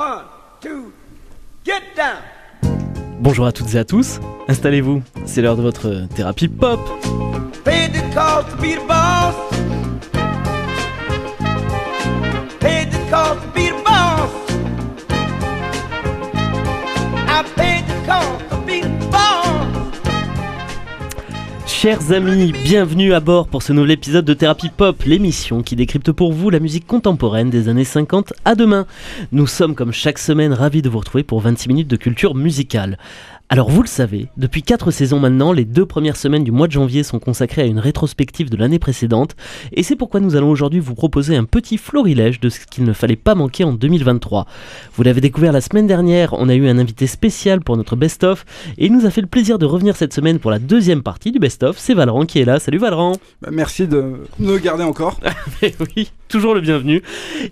One, two, get down. Bonjour à toutes et à tous, installez-vous, c'est l'heure de votre thérapie pop. Paid the cost to be the boss. Chers amis, bienvenue à bord pour ce nouvel épisode de Thérapie Pop, l'émission qui décrypte pour vous la musique contemporaine des années 50 à demain. Nous sommes comme chaque semaine ravis de vous retrouver pour 26 minutes de culture musicale. Alors vous le savez, depuis 4 saisons maintenant, les deux premières semaines du mois de janvier sont consacrées à une rétrospective de l'année précédente, et c'est pourquoi nous allons aujourd'hui vous proposer un petit florilège de ce qu'il ne fallait pas manquer en 2023. Vous l'avez découvert la semaine dernière, on a eu un invité spécial pour notre best-of, et il nous a fait le plaisir de revenir cette semaine pour la deuxième partie du best-of, c'est Valran qui est là. Salut Valran Bah, merci de me garder encore. Mais oui, toujours le bienvenu.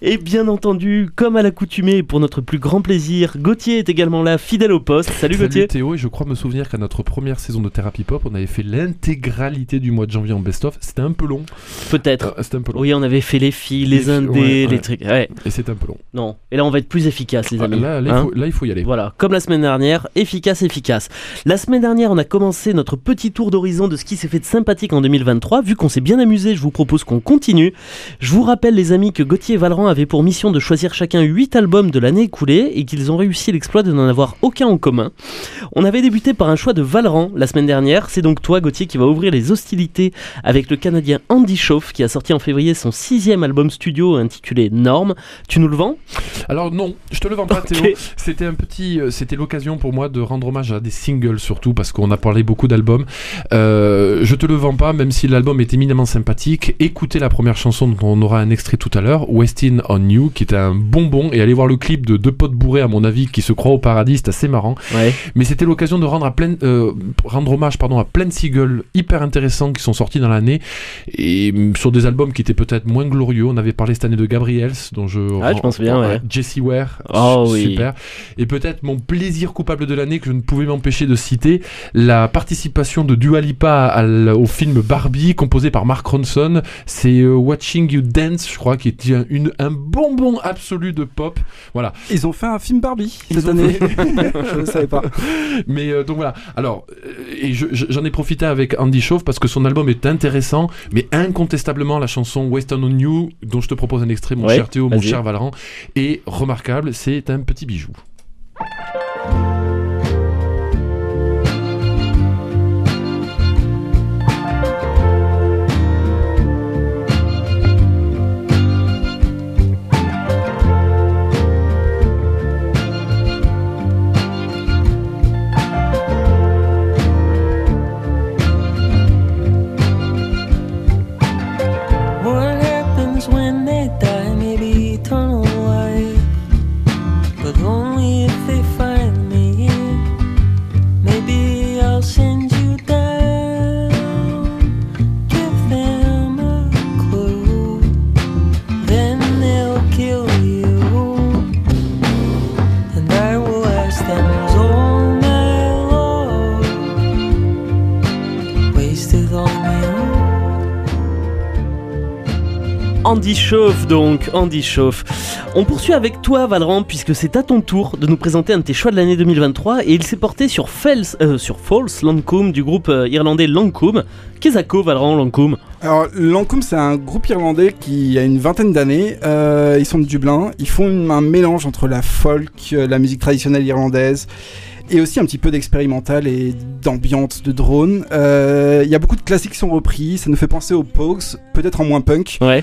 Et bien entendu, comme à l'accoutumée, pour notre plus grand plaisir, Gauthier est également là, fidèle au poste. Salut, Gauthier Théo, et je crois me souvenir qu'à notre première saison de Thérapie Pop, on avait fait l'intégralité du mois de janvier en best-of. C'était un peu long. Peut-être. Euh, C'était un peu long. Oui, on avait fait les filles, les, Les indés, ouais, les trucs. Ouais, Et c'était un peu long. non. Et là, on va être plus efficace, les Ah, amis. là, là, Hein il faut, là, il faut y aller. Voilà, comme la semaine dernière, efficace, efficace. La semaine dernière, on a commencé notre petit tour d'horizon de ce qui s'est fait de sympathique en 2023. Vu qu'on s'est bien amusé, je vous propose qu'on continue. Je vous rappelle, les amis, que Gauthier et Valran avaient pour mission de choisir chacun 8 albums de l'année écoulée et qu'ils ont réussi l'exploit de n'en avoir aucun en commun. On avait débuté par un choix de Valran la semaine dernière. C'est donc toi, Gauthier, qui va ouvrir les hostilités avec le Canadien Andy Schauf, qui a sorti en février son sixième album studio intitulé Norme. Tu nous le vends? Alors non, je te le vends pas. Théo. C'était un petit, euh, c'était l'occasion pour moi de rendre hommage à des singles surtout parce qu'on a parlé beaucoup d'albums. Euh, je te le vends pas, même si l'album est éminemment sympathique. Écoutez la première chanson dont on aura un extrait tout à l'heure, Westin on You, qui est un bonbon, et allez voir le clip de deux potes bourrés à mon avis qui se croient au paradis, c'est assez marrant. Ouais. Mais c'était l'occasion de rendre, à plein, euh, rendre hommage pardon, à plein de singles hyper intéressants qui sont sortis dans l'année et mm, sur des albums qui étaient peut-être moins glorieux. On avait parlé cette année de Gabriels, dont je. Ah, je pense bien, ouais. Jesse Ware, Oh oui. super. Et peut-être mon plaisir coupable de l'année que je ne pouvais m'empêcher de citer, la participation de Dua Lipa au film Barbie, composé par Mark Ronson. C'est euh, Watching You Dance, je crois, qui est un, une, un bonbon absolu de pop. Voilà. Ils ont fait un film Barbie Ils cette année. je ne savais pas. Mais euh, donc voilà. Alors, euh, et je- je- j'en ai profité avec Andy Chauve parce que son album est intéressant, mais incontestablement la chanson Western on You, dont je te propose un extrait, mon Ouais, cher Théo, mon cher Valran, est remarquable. C'est un petit bijou. Andy Chauffe donc, Andy Chauffe. On poursuit avec toi Valran puisque c'est à ton tour de nous présenter un de tes choix de l'année 2023 et il s'est porté sur, Fels, euh, sur False Lancôme du groupe euh, irlandais Lancôme. Qu'est-ce que Valran Lancôme Alors, Lancôme, c'est un groupe irlandais qui a une vingtaine d'années. Euh, ils sont de Dublin. Ils font une- un mélange entre la folk, la musique traditionnelle irlandaise. Et aussi un petit peu d'expérimental et d'ambiance de drone. Euh, Il y a beaucoup de classiques qui sont repris. Ça nous fait penser aux Pogues, peut-être en moins punk. Ouais.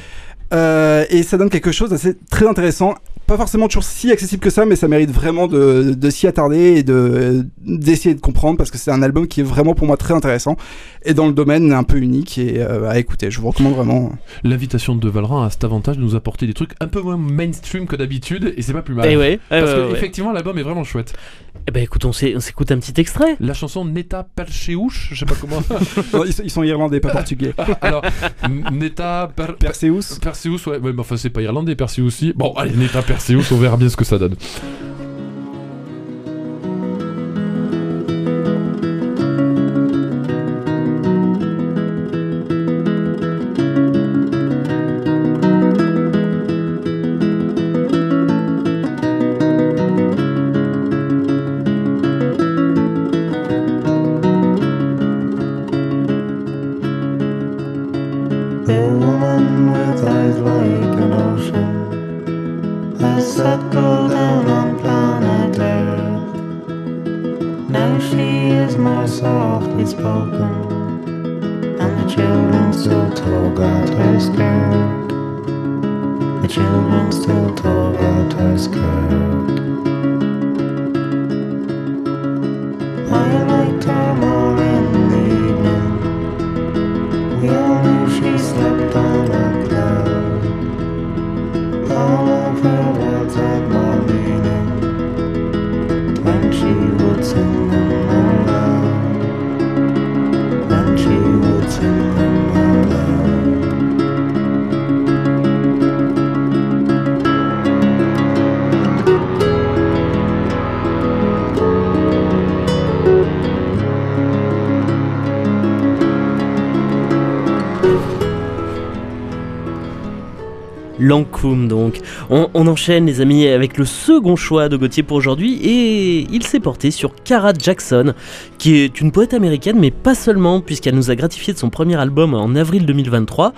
Euh, et ça donne quelque chose d'assez très intéressant. Pas forcément toujours si accessible que ça, mais ça mérite vraiment de, de s'y attarder et de d'essayer de comprendre parce que c'est un album qui est vraiment pour moi très intéressant et dans le domaine un peu unique et euh, à écouter. Je vous recommande vraiment. L'invitation de Valran a cet avantage de nous apporter des trucs un peu moins mainstream que d'habitude, et c'est pas plus mal. Eh ouais, eh Parce ouais, que ouais. effectivement, l'album est vraiment chouette. Eh ben écoute, on s'é- on s'écoute un petit extrait. La chanson Neta Perseus, je sais pas comment. Non, ils, sont- ils sont irlandais, pas portugais. Alors, Neta per, per- Perseus. Ouais, mais enfin c'est pas irlandais, Perseus aussi. Bon, allez, Neta Perseus, on verra bien ce que ça donne. Lancôme donc. On, on enchaîne les amis avec le second choix de Gauthier pour aujourd'hui et il s'est porté sur Cara Jackson qui est une poète américaine mais pas seulement puisqu'elle nous a gratifié de son premier album en avril 2023.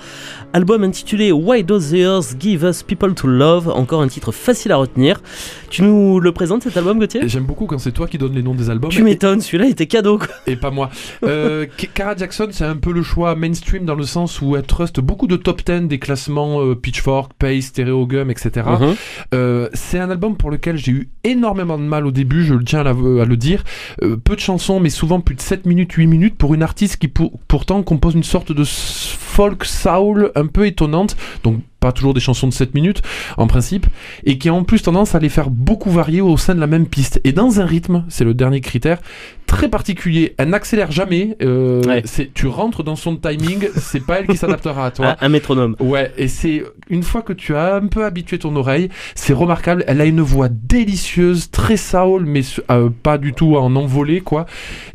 Album intitulé Why Does the Earth Give Us People to Love, encore un titre facile à retenir. Tu nous le présentes cet album Gauthier? J'aime beaucoup quand c'est toi qui donnes les noms des albums. Tu m'étonnes, celui-là était cadeau quoi. Et pas moi. Euh, Cara Jackson, c'est un peu le choix mainstream dans le sens où elle truste beaucoup de top 10 des classements euh, Pitchfork, Pace, Stereogum, etc. Mhm. Euh, c'est un album pour lequel j'ai eu énormément de mal au début, je le tiens à, le dire. Euh, peu de chansons, mais souvent plus de 7 minutes, 8 minutes pour une artiste qui pour- pourtant compose une sorte de folk soul un peu étonnante. Donc pas toujours des chansons de 7 minutes en principe, et qui a en plus tendance à les faire beaucoup varier au sein de la même piste. Et dans un rythme, c'est le dernier critère, très particulier. Elle n'accélère jamais, euh, Ouais. c'est, tu rentres dans son timing, c'est pas elle qui s'adaptera à toi. Un, un métronome. Ouais, et c'est une fois que tu as un peu habitué ton oreille, c'est remarquable. Elle a une voix délicieuse, très soul, mais euh, pas du tout en envolée, quoi.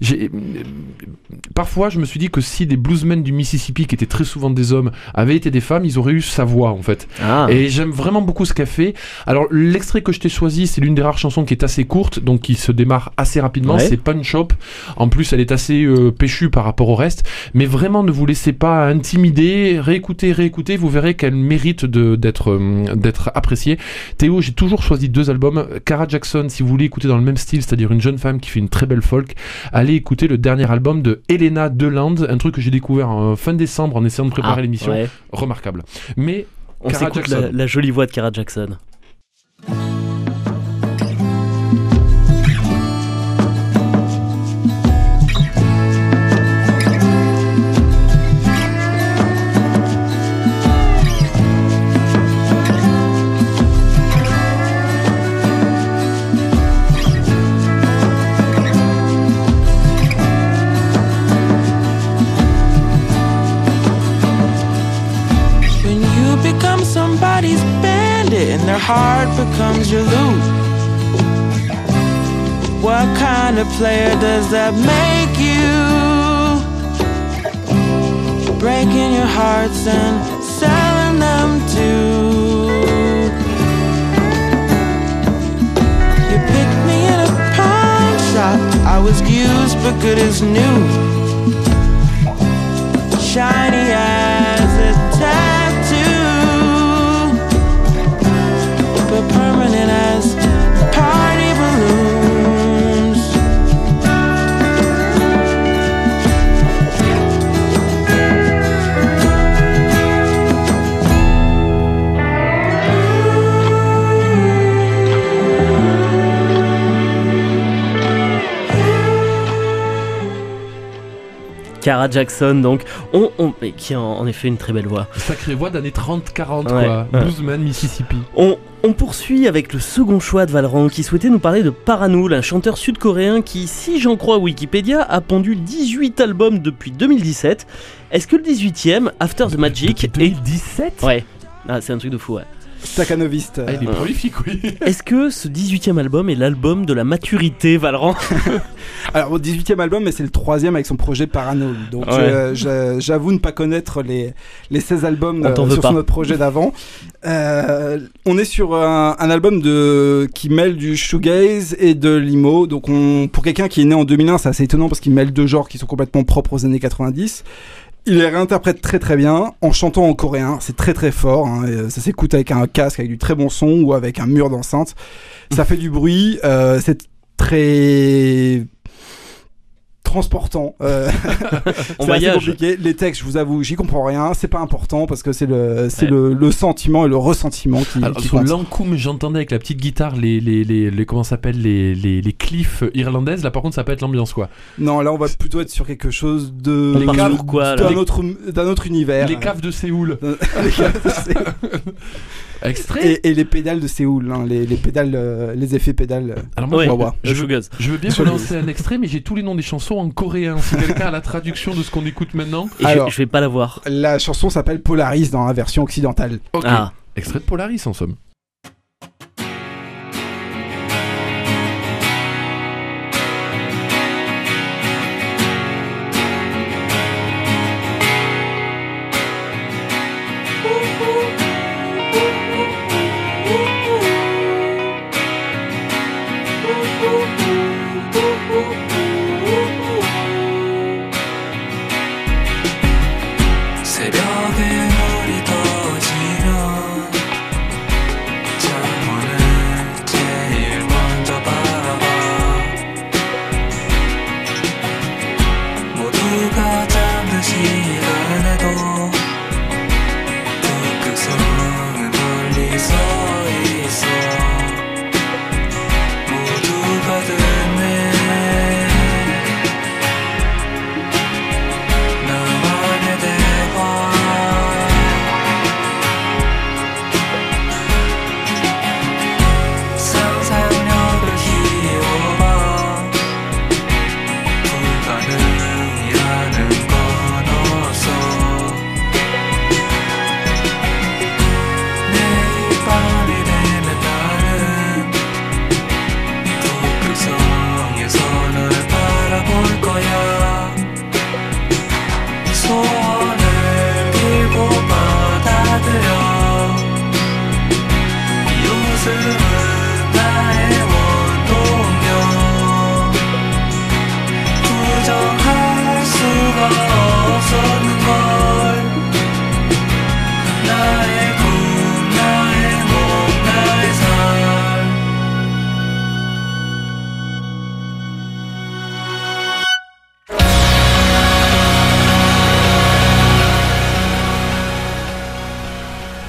J'ai parfois, je me suis dit que si des bluesmen du Mississippi, qui étaient très souvent des hommes, avaient été des femmes, ils auraient eu sa voix, en fait. Ah. Et j'aime vraiment beaucoup ce qu'elle fait. Alors, l'extrait que je t'ai choisi, c'est l'une des rares chansons qui est assez courte, donc qui se démarre assez rapidement. Ouais. C'est Punch Up. En plus, elle est assez euh, péchue par rapport au reste. Mais vraiment, ne vous laissez pas intimider. Réécoutez, réécoutez. Vous verrez qu'elle mérite d'être euh, d'être appréciée. Théo, j'ai toujours choisi deux albums. Cara Jackson, si vous voulez écouter dans le même style, c'est-à-dire une jeune femme qui fait une très belle folk, allez écouter le dernier album de Elena Deland, un truc que j'ai découvert en fin décembre en essayant de préparer Ah, l'émission. ouais. Remarquable. Mais On s'écoute la, la jolie voix de Cara Jackson. Heart becomes your loot. What kind of player does that make you? Breaking your hearts and selling them too. You picked me in a pawn shop. I was used but good as new shiny as Cara Jackson, donc, on, on- mais qui a en, effet une très belle voix. Sacrée voix d'années 30-40, Ouais, quoi. ouais. Bluesman, Mississippi. On, on poursuit avec le second choix de Valran qui souhaitait nous parler de Paranoul, un chanteur sud-coréen qui, si j'en crois Wikipédia, a pondu 18 albums depuis 2017. Est-ce que le 18ème, After the Magic, est... 2017 Ouais, ah, c'est un truc de fou, ouais. Staccanoviste. Ah, il est prolifique, oui. Est-ce que ce 18ème album est l'album de la maturité, Valran? Alors, au 18 e album, mais c'est le troisième avec son projet Paranoid. Donc, Ouais. euh, j'a- j'avoue ne pas connaître les, les 16 albums euh, sur pas. son autre projet d'avant. Euh, on est sur un, un album de, qui mêle du shoegaze et de l'emo. Donc, on, pour quelqu'un qui est né en 2001, c'est assez étonnant parce qu'il mêle deux genres qui sont complètement propres aux années 90. Il les réinterprète très très bien en chantant en coréen. C'est très très fort. hein, et, Ça s'écoute avec un casque, avec du très bon son ou avec un mur d'enceinte. Ça fait du bruit. euh, c'est très transportant. Euh, On c'est assez compliqué. Les textes, je vous avoue, j'y comprends rien. C'est pas important parce que c'est le, c'est Ouais. le, le sentiment et le ressentiment qui, Alors, qui sur j'entendais avec la petite guitare les, les, les, les- comment s'appelle les, les, les cliffs irlandaises. Là, par contre, ça peut être l'ambiance, quoi. Non, là, on va plutôt être sur quelque chose de d'un- sur quoi, d'un Les- autre, d'un autre univers. Les caves de Séoul. Les caves de Séoul. Extrait. et, et les pédales de Séoul, hein, les, les pédales, euh, les effets pédales. euh, Alors moi, Ouais, je, je veux, je bien Je vous lancer un extrait, mais j'ai tous les noms des chansons en coréen. Si quelqu'un a la traduction de ce qu'on écoute maintenant. Et je- Alors. je vais pas la voir. La chanson s'appelle Polaris dans la version occidentale. Ok. Ah, Extrait de Polaris, en somme.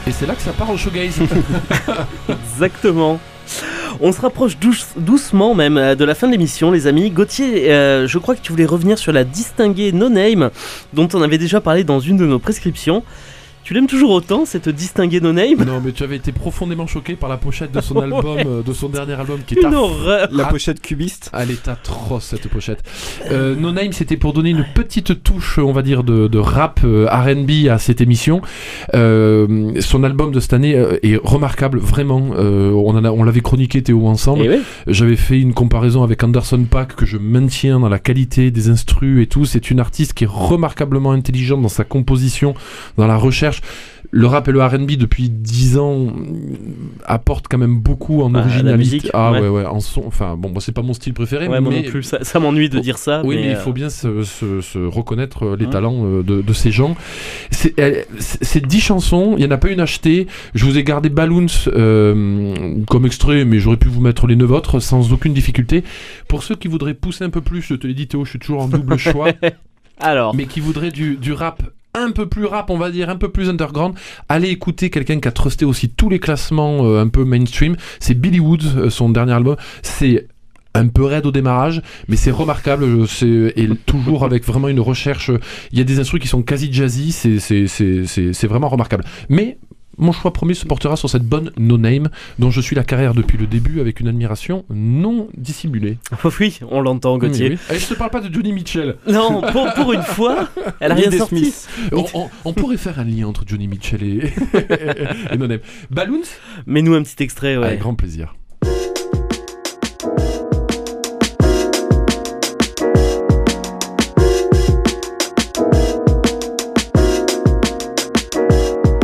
Et c'est là que ça part en showgaze. exactement. On se rapproche douce- doucement même euh, de la fin de l'émission, les amis. Gauthier, euh, je crois que tu voulais revenir sur la distinguée No Name, dont on avait déjà parlé dans une de nos prescriptions. Tu l'aimes toujours autant, cette distinguée No Name? Non, mais tu avais été profondément choqué par la pochette de son album, euh, de son dernier album qui est Une horreur La Ah. pochette cubiste. Elle est atroce cette pochette. Euh, no Name, c'était pour donner une petite touche, on va dire, de, de rap euh, RB à cette émission. Euh, son album de cette année euh, est remarquable, vraiment. Euh, on en a- on l'avait chroniqué Théo ensemble. Ouais, J'avais fait une comparaison avec Anderson Paak que je maintiens dans la qualité des instrus et tout. C'est une artiste qui est remarquablement intelligente dans sa composition, dans la recherche. Le rap et le R&B depuis 10 ans mm, apportent quand même beaucoup en Bah, originalité. musique, ah ouais. ouais ouais, en son. Enfin bon, c'est pas mon style préféré, ouais, moi mais non plus, ça, ça m'ennuie de dire ça. oui, mais, il euh, faut bien se, se- se reconnaître euh, les Hein. talents euh, de, de ces gens. C'est elle- c'est- c'est 10 chansons, il n'y en a pas une achetée. Je vous ai gardé Balloons euh, comme extrait, mais j'aurais pu vous mettre les 9 autres sans aucune difficulté. Pour ceux qui voudraient pousser un peu plus, je te l'ai dit Théo, je suis toujours en double choix, Alors, mais qui voudraient du, du rap un peu plus rap, on va dire, un peu plus underground, allez écouter quelqu'un qui a trusté aussi tous les classements euh, un peu mainstream. C'est Billy Woods, euh, son dernier album. C'est un peu raide au démarrage, mais c'est remarquable. C'est et toujours avec vraiment une recherche. Il y a des instruments qui sont quasi jazzy. C'est c'est c'est c'est c'est vraiment remarquable. Mais mon choix premier se portera sur cette bonne No Name, dont je suis la carrière depuis le début avec une admiration non dissimulée. oui, on l'entend, Gauthier. Oui, oui. Et je te parle pas de Johnny Mitchell. Non, pour, pour une fois, elle a rien sorti. On, on- on pourrait faire un lien entre Johnny Mitchell et, et No Name. Balloons Mets-nous un petit extrait, ouais. Avec grand plaisir.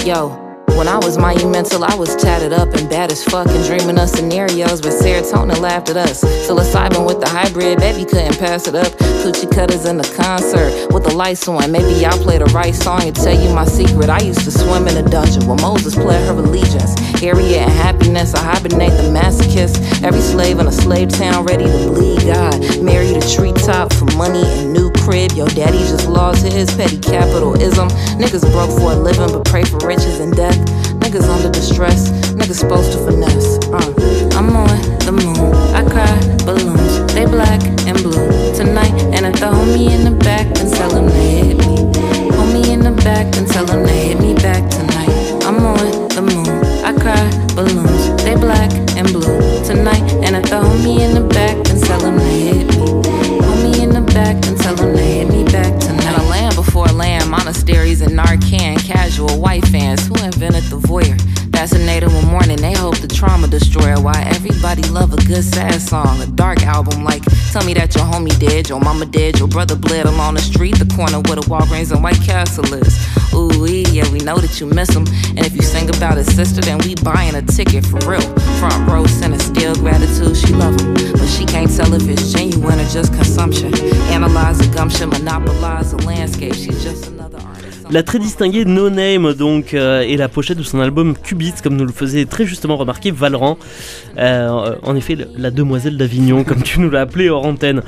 Yo, when I was monumental, I was tatted up and bad as fuck and dreaming of scenarios where serotonin laughed at us. Psilocybin with the hybrid, baby couldn't pass it up. Coochie cutters in the concert with the lights on. Maybe I'll play the right song and tell you my secret. I used to swim in a dungeon where Moses pled her allegiance. Harriet and happiness, I hibernate the masochist. Every slave in a slave town, ready to bleed God. Married a treetop for money and new crib. Your daddy just lost his petty capitalism. Niggas broke for a living, but pray for riches and death. Niggas under distress, niggas supposed to finesse. Uh, I'm on the moon, mama did, your brother bled along the street, the corner where the Walgreens and White Castle is. Ooh, yeah, we know that you miss him. And if you sing about his sister, then we buying a ticket for real. Front row center, still gratitude, she love him. But she can't tell if it's genuine or just consumption. Analyze the gumption, monopolize the landscape. She's just. La très distinguée No Name donc euh, et la pochette de son album Cubit comme nous le faisait très justement remarquer Valran. Euh, en effet, le- la demoiselle d'Avignon comme tu nous l'as appelé hors antenne.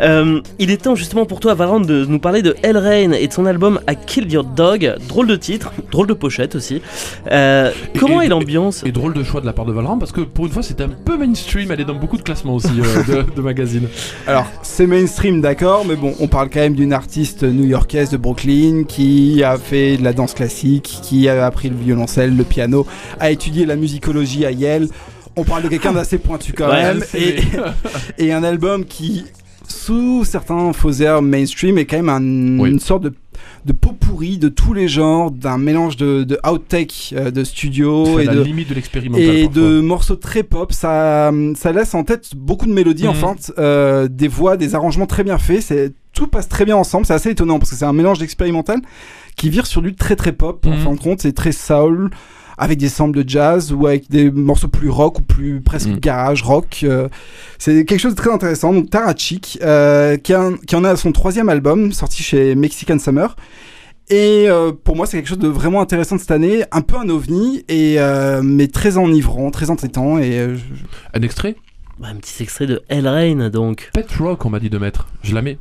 Euh, il est temps justement pour toi Valran de nous parler de El Rain et de son album I Killed Your Dog. Drôle de titre, drôle de pochette aussi. Euh, comment et- est l'ambiance Et drôle de choix de la part de Valorant parce que pour une fois c'était un peu mainstream, elle est dans beaucoup de classements aussi euh, de, de magazines. Alors, c'est mainstream, d'accord, mais bon, on parle quand même d'une artiste new-yorkaise de Brooklyn qui a fait de la danse classique, qui a appris le violoncelle, le piano, a étudié la musicologie à Yale. On parle de quelqu'un d'assez pointu quand Ouais, même. Et, et un album qui, sous certains faux airs mainstream, est quand même un- Oui. une sorte de, de pot pourri de tous les genres, d'un mélange de, de outtake euh, de studio et de, limite de l'expérimental. et parfois. de morceaux très pop. Ça, ça laisse en tête beaucoup de mélodies, en Mhm. fait, euh, des voix, des arrangements très bien faits. C'est tout passe très bien ensemble. C'est assez étonnant parce que c'est un mélange d'expérimental qui vire sur du très très pop. En Mhm. fin de compte, c'est très soul avec des samples de jazz ou avec des morceaux plus rock ou plus presque Mhm. garage rock. euh, c'est quelque chose de très intéressant. Donc Tara Chick, euh, qui, a- qui en est à son troisième album sorti chez Mexican Summer. Et euh, pour moi, c'est quelque chose de vraiment intéressant de cette année, un peu un ovni, et euh, mais très enivrant, très entêtant. Et euh, je- Un extrait? Bah, Un petit extrait de El Rain donc. Pet Rock on m'a dit de mettre. Je la mets.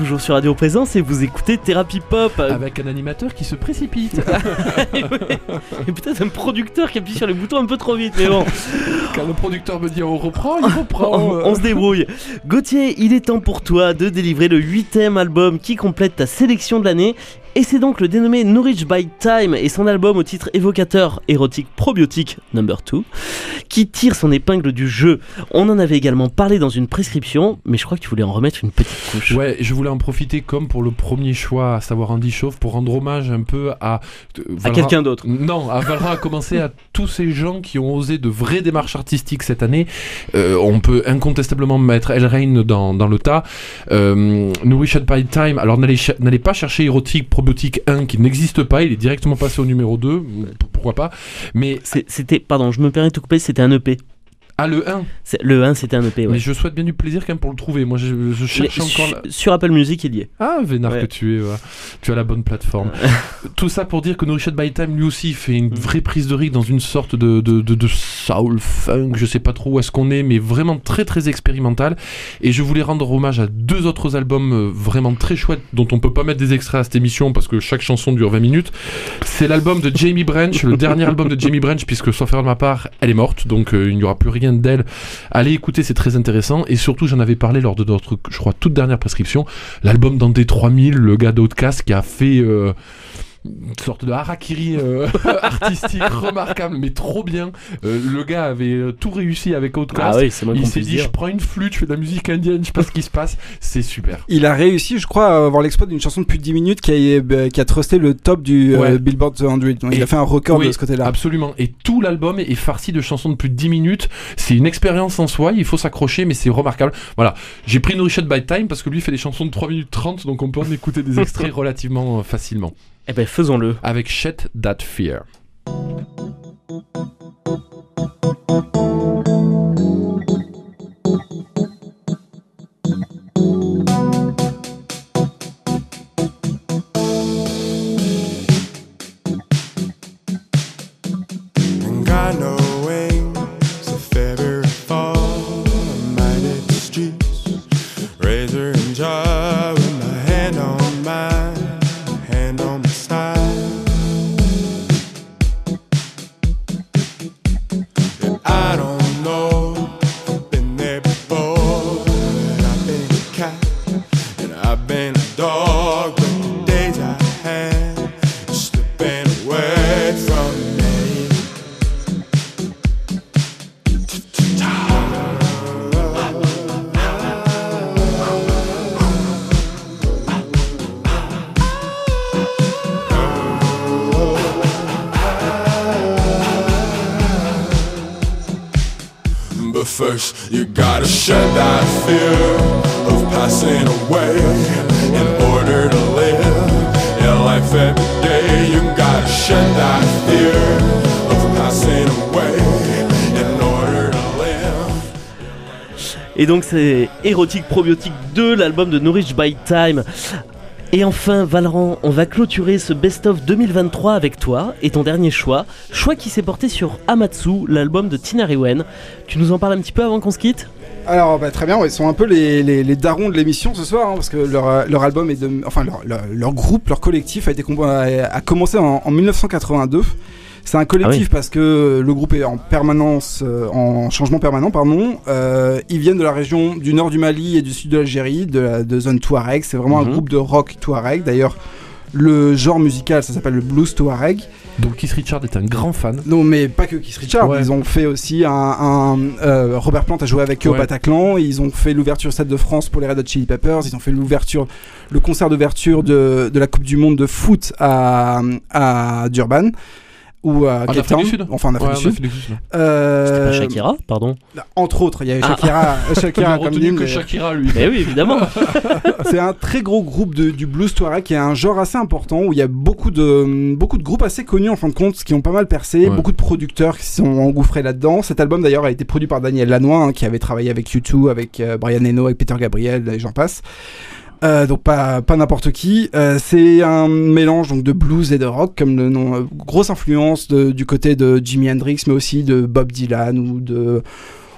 Toujours sur Radio Présence et vous écoutez Thérapie Pop. Avec un animateur qui se précipite. Et peut-être un producteur qui appuie sur les boutons un peu trop vite, mais bon, Quand le producteur me dit on reprend, il on, reprend. on se débrouille. Gauthier, il est temps pour toi de délivrer le huitième album qui complète ta sélection de l'année. Et c'est donc le dénommé Nourish by Time et son album au titre évocateur érotique probiotique number 2 qui tire son épingle du jeu. On en avait également parlé dans une prescription, mais je crois que tu voulais en remettre une petite couche. Ouais, je voulais en profiter comme pour le premier choix, à savoir Andy Chauve, pour rendre hommage un peu à. euh, à quelqu'un d'autre. Non, à Valra a commencé à tous ces gens qui ont osé de vraies démarches artistiques cette année. Euh, on peut incontestablement mettre El Rain dans, dans le tas. Euh, by Time, alors n'allez pas chercher Érotique Probiotique 1 qui n'existe pas, il est directement passé au numéro 2, p- pourquoi pas. Mais C'était, pardon, je me permets de te couper, c'était un EP. à le 1, C'est- Le 1, c'était un EP, ouais. mais je souhaite bien du plaisir quand même pour le trouver. Moi je, je cherche Mais encore. su- la- Sur Apple Music, il y est. Ah, vénard Ouais. que tu es, ouais. tu as la bonne plateforme. Tout ça pour dire que Nourished by Time, lui aussi, fait une Mm. vraie prise de riz dans une sorte de, de, de, de soul funk, je sais pas trop où est-ce qu'on est, mais vraiment très très expérimental. Et je voulais rendre hommage à deux autres albums euh, vraiment très chouettes, dont on peut pas mettre des extraits à cette émission parce que chaque chanson dure 20 minutes. C'est l'album de Jamie Branch, le dernier album de Jamie Branch, puisque sauf erreur de ma part, elle est morte, donc euh, il n'y aura plus rien d'elle Allez écouter, c'est très intéressant. Et surtout, j'en avais parlé lors de notre, je crois, toute dernière prescription. L'album dans des 3000, le gars d'Outcast qui a fait. euh, une sorte de harakiri euh, artistique remarquable, mais trop bien. Euh, le gars avait euh, tout réussi avec Outcast. Ah oui, c'est moi Il s'est dit, dire. je prends une flûte, je fais de la musique indienne, je sais pas ce qui se passe. C'est super. Il a réussi, je crois, à avoir l'exploit d'une chanson de plus de 10 minutes qui a, qui a trusté le top du euh. Billboard 100. Donc, il a fait un record oui, de ce côté-là. Absolument. Et tout l'album est farci de chansons de plus de 10 minutes. C'est une expérience en soi, il faut s'accrocher, mais c'est remarquable. Voilà. J'ai pris Nourished by Time parce que lui fait des chansons de 3 minutes 30, donc on peut en écouter des extraits relativement facilement. Eh ben faisons-le. Avec Shed That Fear. Et donc c'est Érotique Probiotique 2, l'album de Nourish by Time. Et enfin, Valran, on va clôturer ce best-of 2023 avec toi et ton dernier choix. Choix qui s'est porté sur Amatsu, l'album de Tina Riwen. Tu nous en parles un petit peu avant qu'on se quitte? Alors, bah, très bien, ouais, ils sont un peu les, les, les darons de l'émission ce soir, hein, parce que leur, euh, leur album est de. Enfin, leur, leur, leur groupe, leur collectif a, été a, commencé en, en 1982. C'est un collectif Ah oui. parce que le groupe est en permanence, euh, en changement permanent, pardon. Euh, ils viennent de la région du nord du Mali et du sud de l'Algérie, de la de zone Touareg. C'est vraiment Mhm. un groupe de rock Touareg. D'ailleurs, le genre musical, ça s'appelle le blues Touareg. Donc Keith Richard est un grand fan. Non, mais pas que Keith Richard. Ouais. Ils ont fait aussi un. un, euh, Robert Plant a joué avec eux au. Bataclan. Ils ont fait l'ouverture Stade de France pour les Red Hot Chili Peppers. Ils ont fait l'ouverture, le concert d'ouverture de, de la Coupe du Monde de foot à, à Durban. Ou à En Cape Afrique du Sud Enfin, en Afrique Ouais, du en Sud. Afrique du Sud. Euh, Pas Shakira, pardon. Entre autres, il y avait Ah. Shakira. Il Shakira a comme que mais- Shakira, lui. Eh oui, évidemment. c'est un très gros groupe de, du blues Touareg qui est un genre assez important où il y a beaucoup de, beaucoup de groupes assez connus en fin de compte qui ont pas mal percé, Ouais. beaucoup de producteurs qui se sont engouffrés là-dedans. Cet album d'ailleurs a été produit par Daniel Lanois hein, qui avait travaillé avec U2, avec euh, Brian Eno, avec Peter Gabriel et j'en passe. Euh, donc pas, pas n'importe qui. Euh, c'est un mélange donc de blues et de rock comme le nom. euh, grosse influence de- du côté de Jimi Hendrix mais aussi de Bob Dylan ou de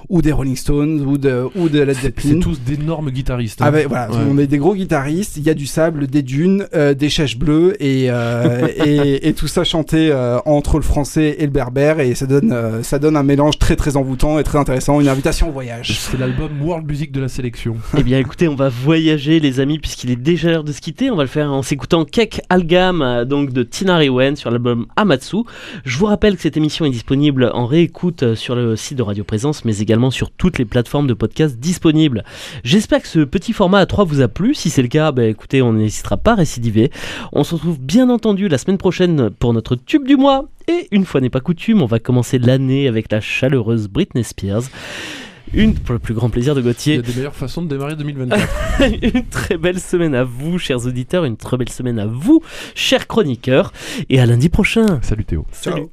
ou des Rolling Stones ou de ou de Led C'est Zeppelin. tous d'énormes guitaristes. hein. Ah ben, voilà, Ouais. on est des gros guitaristes, il y a du sable, des dunes, euh, des chèches bleues et, euh, et, et tout ça chanté euh, entre le français et le berbère et ça donne, euh, ça donne un mélange très très envoûtant et très intéressant, une invitation au voyage. C'est l'album World Music de la sélection. Eh bien écoutez, on va voyager les amis puisqu'il est déjà l'heure de se quitter. On va le faire en s'écoutant Kek Algam euh, donc de Tina Riwen sur l'album Amatsu. Je vous rappelle que cette émission est disponible en réécoute euh, sur le site de Radio Présence mais également sur toutes les plateformes de podcast disponibles. J'espère que ce petit format à 3 vous a plu. Si c'est le cas, bah, écoutez, on n'hésitera pas à récidiver. On se retrouve bien entendu la semaine prochaine pour notre tube du mois. Et une fois n'est pas coutume, on va commencer l'année avec la chaleureuse Britney Spears. Une pour le plus grand plaisir de Il y Gauthier. a des meilleures façons de démarrer 2024. une très belle semaine à vous, chers auditeurs, une très belle semaine à vous, chers chroniqueurs, et à lundi prochain. Salut Théo. Ciao.